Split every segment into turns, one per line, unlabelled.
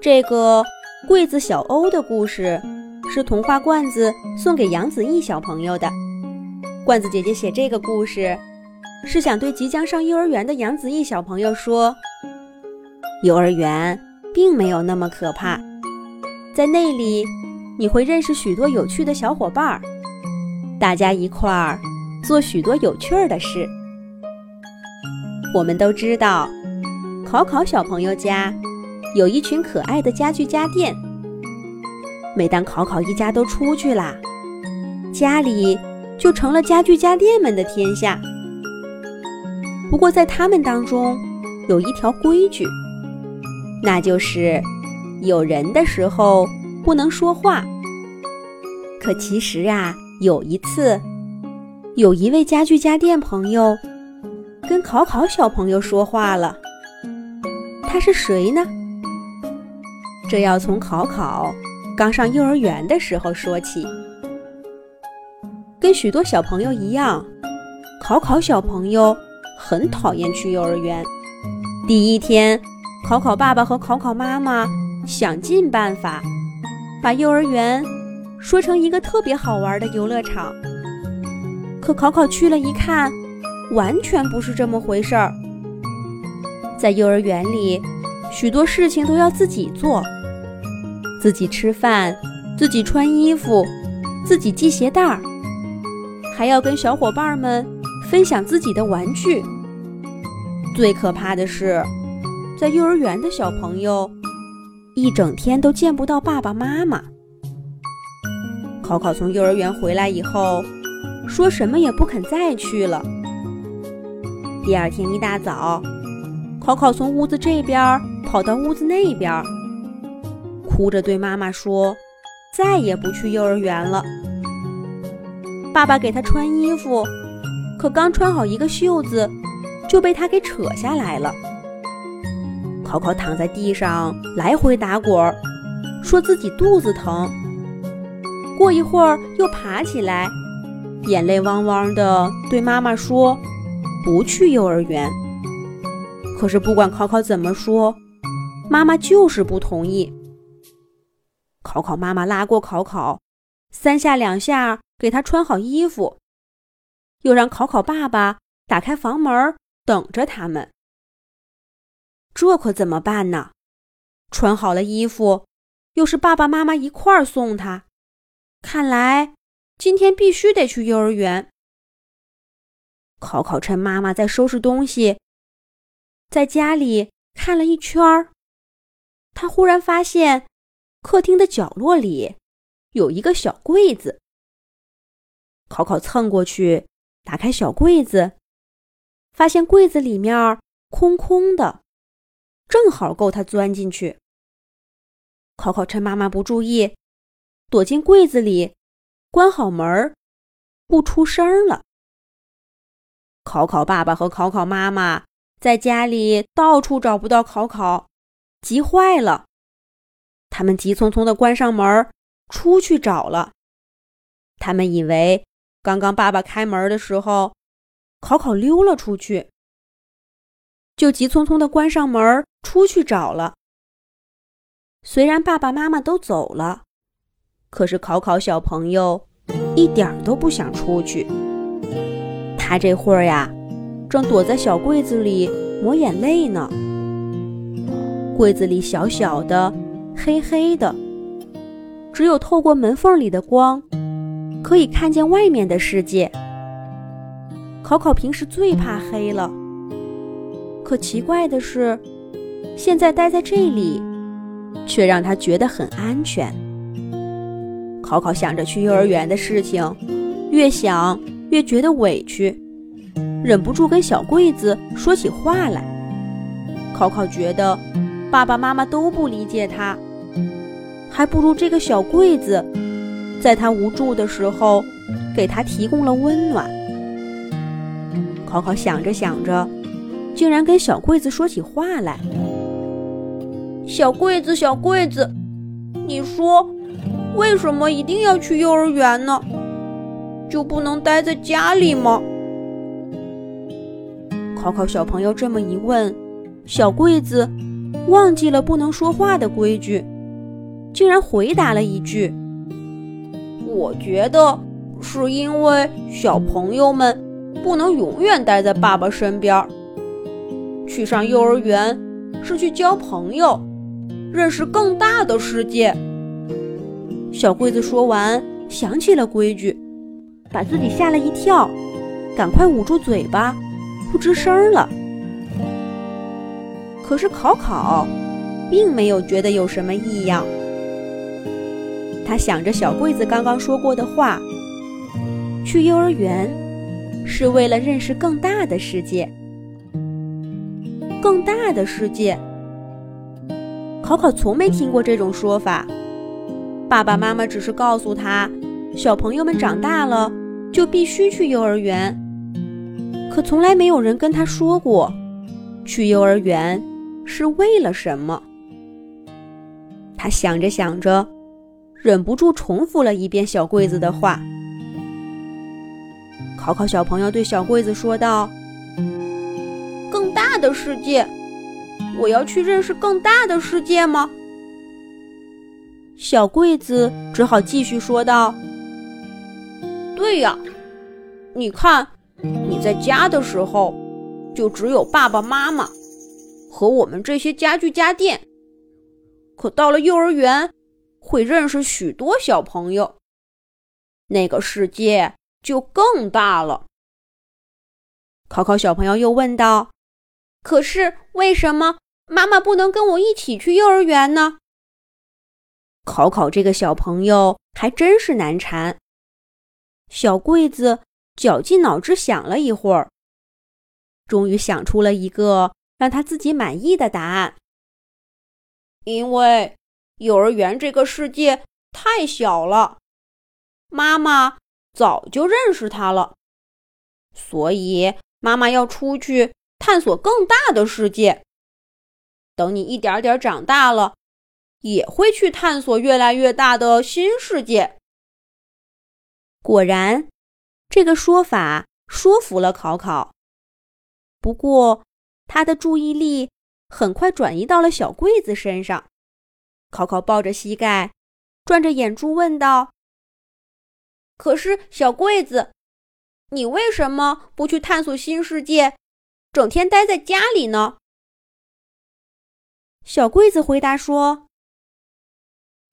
这个柜子小欧的故事是童话罐子送给杨子毅小朋友的。罐子姐姐写这个故事，是想对即将上幼儿园的杨子毅小朋友说：幼儿园并没有那么可怕，在那里你会认识许多有趣的小伙伴儿，大家一块儿做许多有趣儿的事。我们都知道，考考小朋友家。有一群可爱的家具家电。每当考考一家都出去啦，家里就成了家具家电们的天下。不过在他们当中，有一条规矩，那就是有人的时候不能说话。可其实啊，有一次，有一位家具家电朋友跟考考小朋友说话了。他是谁呢？这要从考考刚上幼儿园的时候说起。跟许多小朋友一样，考考小朋友很讨厌去幼儿园。第一天，考考爸爸和考考妈妈想尽办法把幼儿园说成一个特别好玩的游乐场。可考考去了一看，完全不是这么回事儿。在幼儿园里，许多事情都要自己做。自己吃饭，自己穿衣服，自己系鞋带儿，还要跟小伙伴们分享自己的玩具。最可怕的是，在幼儿园的小朋友一整天都见不到爸爸妈妈。考考从幼儿园回来以后，说什么也不肯再去了。第二天一大早，考考从屋子这边跑到屋子那边。哭着对妈妈说：“再也不去幼儿园了。”爸爸给他穿衣服，可刚穿好一个袖子，就被他给扯下来了。考考躺在地上来回打滚，说自己肚子疼。过一会儿又爬起来，眼泪汪汪的对妈妈说：“不去幼儿园。”可是不管考考怎么说，妈妈就是不同意。考考妈妈拉过考考，三下两下给他穿好衣服，又让考考爸爸打开房门等着他们。这可怎么办呢？穿好了衣服，又是爸爸妈妈一块儿送他，看来今天必须得去幼儿园。考考趁妈妈在收拾东西，在家里看了一圈儿，他忽然发现。客厅的角落里有一个小柜子。考考蹭过去，打开小柜子，发现柜子里面空空的，正好够他钻进去。考考趁妈妈不注意，躲进柜子里，关好门不出声了。考考爸爸和考考妈妈在家里到处找不到考考，急坏了。他们急匆匆地关上门，出去找了。他们以为刚刚爸爸开门的时候，考考溜了出去，就急匆匆地关上门，出去找了。虽然爸爸妈妈都走了，可是考考小朋友一点都不想出去。他这会儿呀，正躲在小柜子里抹眼泪呢。柜子里小小的。黑黑的，只有透过门缝里的光，可以看见外面的世界。考考平时最怕黑了，可奇怪的是，现在待在这里，却让他觉得很安全。考考想着去幼儿园的事情，越想越觉得委屈，忍不住跟小柜子说起话来。考考觉得爸爸妈妈都不理解他。还不如这个小柜子，在他无助的时候，给他提供了温暖。考考想着想着，竟然跟小柜子说起话来：“小柜子，小柜子，你说，为什么一定要去幼儿园呢？就不能待在家里吗？”考考小朋友这么一问，小柜子忘记了不能说话的规矩，竟然回答了一句：“
我觉得是因为小朋友们不能永远待在爸爸身边，去上幼儿园是去交朋友，认识更大的世界。”
小桂子说完，想起了规矩，把自己吓了一跳，赶快捂住嘴巴，不吱声了。可是考考并没有觉得有什么异样，他想着小桂子刚刚说过的话：去幼儿园是为了认识更大的世界，更大的世界。考考从没听过这种说法。爸爸妈妈只是告诉他，小朋友们长大了就必须去幼儿园，可从来没有人跟他说过，去幼儿园是为了什么。他想着想着，忍不住重复了一遍小桂子的话。考考小朋友对小桂子说道：“
更大的世界，我要去认识更大的世界吗？”
小桂子只好继续说道：“
对呀，你看，你在家的时候，就只有爸爸妈妈和我们这些家具家电。可到了幼儿园，会认识许多小朋友，那个世界就更大了。”
考考小朋友又问道：“
可是为什么妈妈不能跟我一起去幼儿园呢？”
考考这个小朋友还真是难缠。小桂子绞尽脑汁想了一会儿，终于想出了一个让他自己满意的答案。
因为幼儿园这个世界太小了，妈妈早就认识它了，所以妈妈要出去探索更大的世界。等你一点点长大了。也会去探索越来越大的新世界。
果然，这个说法说服了考考。不过，他的注意力很快转移到了小柜子身上。考考抱着膝盖，转着眼珠问道：“
可是，小柜子，你为什么不去探索新世界，整天待在家里呢？”
小柜子回答说。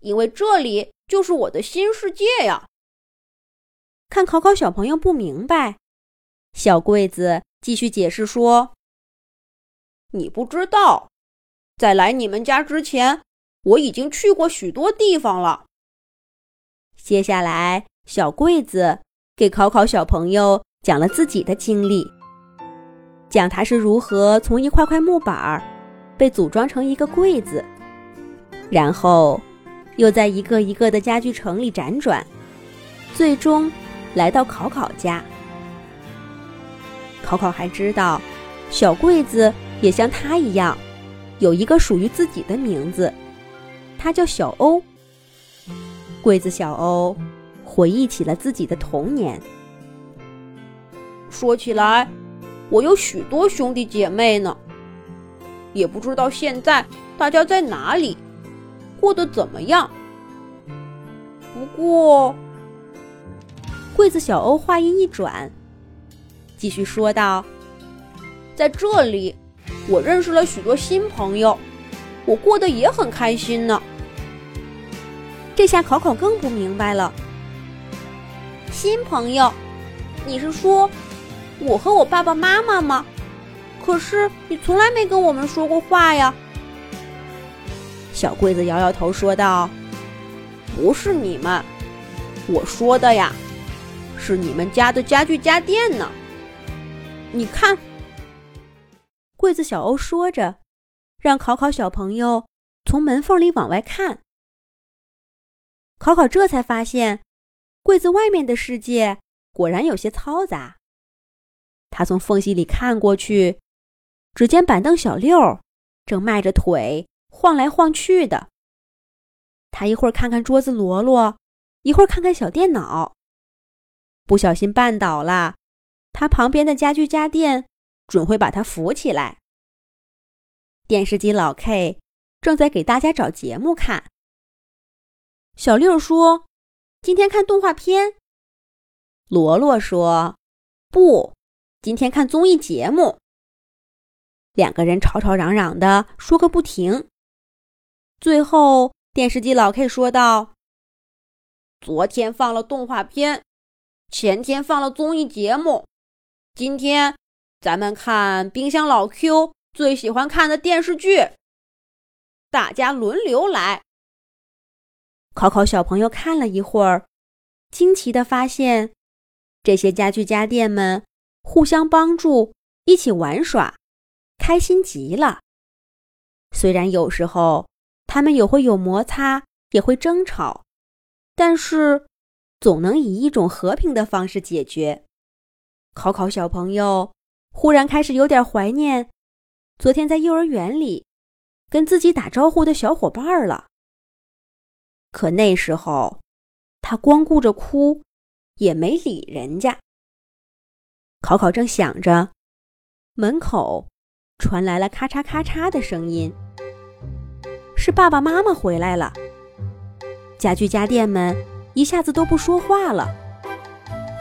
因为这里就是我的新世界呀！
看考考小朋友不明白，小柜子继续解释说：“
你不知道，在来你们家之前，我已经去过许多地方了。”
接下来，小柜子给考考小朋友讲了自己的经历，讲他是如何从一块块木板被组装成一个柜子，然后。又在一个一个的家具城里辗转，最终来到考考家。考考还知道，小柜子也像他一样，有一个属于自己的名字，他叫小欧。柜子小欧回忆起了自己的童年。
说起来，我有许多兄弟姐妹呢，也不知道现在大家在哪里。过得怎么样？不过，
柜子小欧话音一转，继续说道：“
在这里，我认识了许多新朋友，我过得也很开心呢。”
这下考考更不明白了。
新朋友，你是说我和我爸爸妈妈吗？可是你从来没跟我们说过话呀。
小柜子摇摇头说道：“
不是你们，我说的呀，是你们家的家具家电呢。你看。”
柜子小欧说着，让考考小朋友从门缝里往外看。考考这才发现，柜子外面的世界果然有些嘈杂。他从缝隙里看过去，只见板凳小六正迈着腿。晃来晃去的，他一会儿看看桌子罗罗，一会儿看看小电脑，不小心绊倒了，他旁边的家具家电准会把他扶起来。电视机老 K 正在给大家找节目看。小六说：“今天看动画片。”罗罗说：“不，今天看综艺节目。”两个人吵吵嚷嚷的说个不停。最后，电视机老 K 说道：“
昨天放了动画片，前天放了综艺节目，今天咱们看冰箱老 Q 最喜欢看的电视剧。大家轮流来。”
考考小朋友看了一会儿，惊奇的发现，这些家具家电们互相帮助，一起玩耍。开心极了。虽然有时候他们也会有摩擦，也会争吵，但是总能以一种和平的方式解决。考考小朋友忽然开始有点怀念昨天在幼儿园里跟自己打招呼的小伙伴了。可那时候他光顾着哭，也没理人家。考考正想着，门口。传来了咔嚓咔嚓的声音，是爸爸妈妈回来了。家具家电们一下子都不说话了。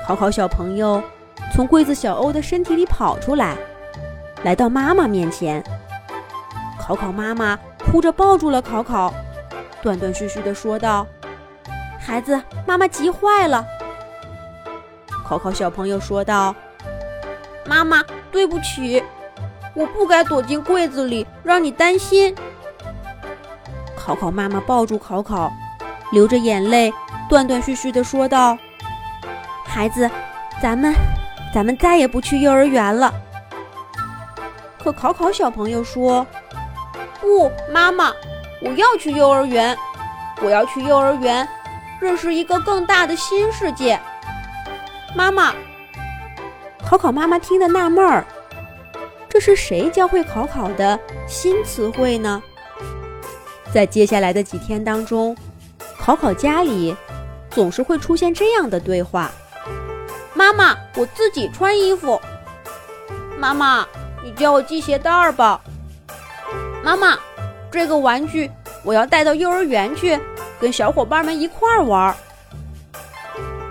考考小朋友从柜子小欧的身体里跑出来，来到妈妈面前。考考妈妈哭着抱住了考考，断断续续地说道：“孩子，妈妈急坏了。”考考小朋友说道：“
妈妈，对不起。”我不该躲进柜子里，让你担心。
考考妈妈抱住考考，流着眼泪，断断续续地说道：“孩子，咱们，咱们再也不去幼儿园了。”可考考小朋友说：“
不，妈妈，我要去幼儿园，我要去幼儿园，认识一个更大的新世界。”妈妈，
考考妈妈听得纳闷儿。这是谁教会考考的新词汇呢？在接下来的几天当中，考考家里总是会出现这样的对话：“
妈妈，我自己穿衣服。”“妈妈，你教我系鞋带儿吧。”“妈妈，这个玩具我要带到幼儿园去，跟小伙伴们一块儿玩。”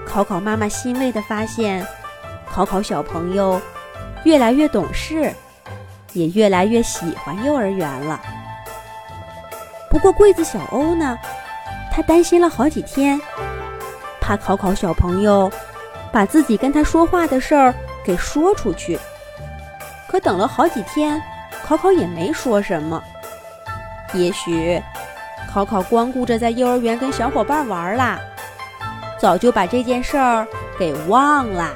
考考妈妈欣慰地发现，考考小朋友越来越懂事。也越来越喜欢幼儿园了。不过柜子小欧呢，他担心了好几天，怕考考小朋友把自己跟他说话的事儿给说出去。可等了好几天，考考也没说什么。也许考考光顾着在幼儿园跟小伙伴玩啦，早就把这件事儿给忘了。